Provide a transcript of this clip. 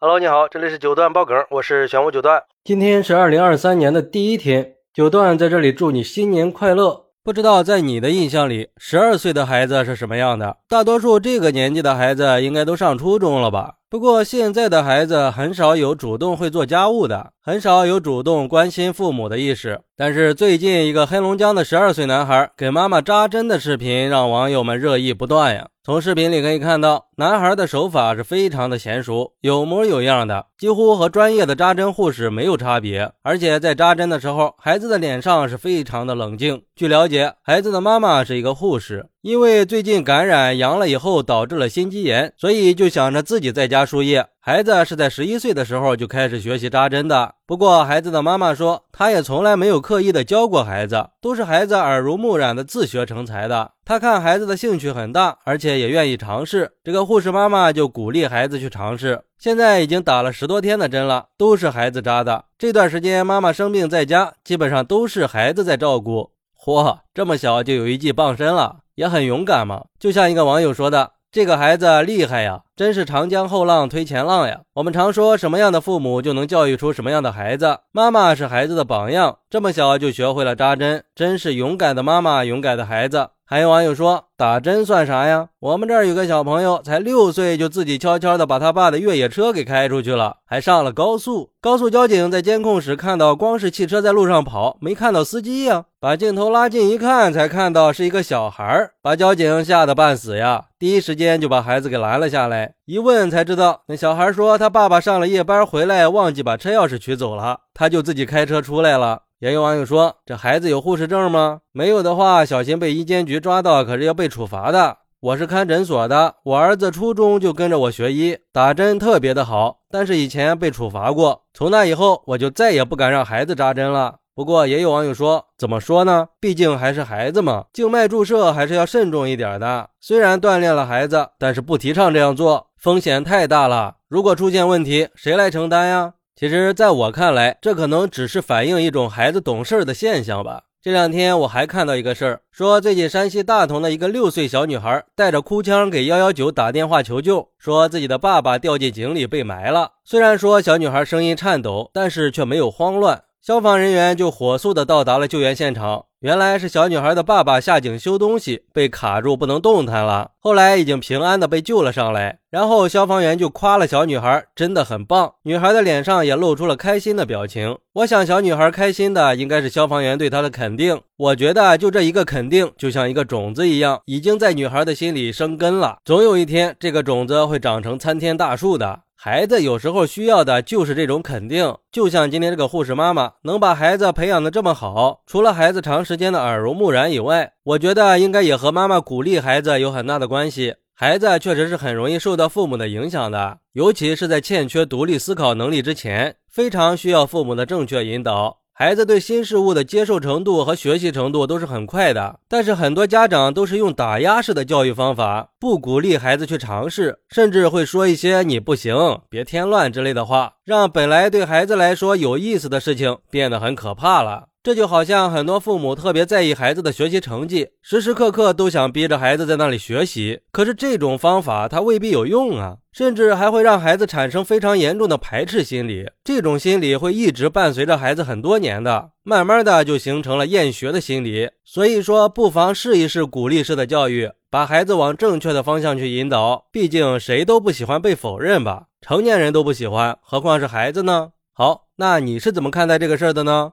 Hello，你好，这里是九段爆梗，我是玄武九段。今天是二零二三年的第一天，九段在这里祝你新年快乐。不知道在你的印象里，十二岁的孩子是什么样的？大多数这个年纪的孩子应该都上初中了吧？不过现在的孩子很少有主动会做家务的，很少有主动关心父母的意识。但是最近一个黑龙江的十二岁男孩给妈妈扎针的视频，让网友们热议不断呀。从视频里可以看到，男孩的手法是非常的娴熟，有模有样的，几乎和专业的扎针护士没有差别。而且在扎针的时候，孩子的脸上是非常的冷静。据了解，孩子的妈妈是一个护士，因为最近感染阳了以后导致了心肌炎，所以就想着自己在家输液。孩子是在十一岁的时候就开始学习扎针的。不过，孩子的妈妈说，她也从来没有刻意的教过孩子，都是孩子耳濡目染的自学成才的。她看孩子的兴趣很大，而且也愿意尝试，这个护士妈妈就鼓励孩子去尝试。现在已经打了十多天的针了，都是孩子扎的。这段时间妈妈生病在家，基本上都是孩子在照顾。嚯，这么小就有一技傍身了，也很勇敢嘛。就像一个网友说的。这个孩子厉害呀，真是长江后浪推前浪呀！我们常说，什么样的父母就能教育出什么样的孩子。妈妈是孩子的榜样，这么小就学会了扎针，真是勇敢的妈妈，勇敢的孩子。还有网友说，打针算啥呀？我们这儿有个小朋友，才六岁就自己悄悄的把他爸的越野车给开出去了，还上了高速。高速交警在监控室看到，光是汽车在路上跑，没看到司机呀。把镜头拉近一看，才看到是一个小孩儿，把交警吓得半死呀。第一时间就把孩子给拦了下来一问才知道，那小孩说他爸爸上了夜班回来，忘记把车钥匙取走了，他就自己开车出来了。也有网友说：“这孩子有护士证吗？没有的话，小心被医监局抓到，可是要被处罚的。”我是看诊所的，我儿子初中就跟着我学医，打针特别的好，但是以前被处罚过，从那以后我就再也不敢让孩子扎针了。不过也有网友说：“怎么说呢？毕竟还是孩子嘛，静脉注射还是要慎重一点的。虽然锻炼了孩子，但是不提倡这样做，风险太大了。如果出现问题，谁来承担呀？”其实，在我看来，这可能只是反映一种孩子懂事的现象吧。这两天我还看到一个事儿，说最近山西大同的一个六岁小女孩带着哭腔给幺幺九打电话求救，说自己的爸爸掉进井里被埋了。虽然说小女孩声音颤抖，但是却没有慌乱。消防人员就火速的到达了救援现场。原来是小女孩的爸爸下井修东西，被卡住不能动弹了。后来已经平安的被救了上来。然后消防员就夸了小女孩，真的很棒。女孩的脸上也露出了开心的表情。我想小女孩开心的应该是消防员对她的肯定。我觉得就这一个肯定，就像一个种子一样，已经在女孩的心里生根了。总有一天，这个种子会长成参天大树的。孩子有时候需要的就是这种肯定，就像今天这个护士妈妈能把孩子培养的这么好，除了孩子长时间的耳濡目染以外，我觉得应该也和妈妈鼓励孩子有很大的关系。孩子确实是很容易受到父母的影响的，尤其是在欠缺独立思考能力之前，非常需要父母的正确引导。孩子对新事物的接受程度和学习程度都是很快的，但是很多家长都是用打压式的教育方法，不鼓励孩子去尝试，甚至会说一些“你不行，别添乱”之类的话，让本来对孩子来说有意思的事情变得很可怕了。这就好像很多父母特别在意孩子的学习成绩，时时刻刻都想逼着孩子在那里学习。可是这种方法它未必有用啊，甚至还会让孩子产生非常严重的排斥心理。这种心理会一直伴随着孩子很多年的，慢慢的就形成了厌学的心理。所以说，不妨试一试鼓励式的教育，把孩子往正确的方向去引导。毕竟谁都不喜欢被否认吧，成年人都不喜欢，何况是孩子呢？好，那你是怎么看待这个事儿的呢？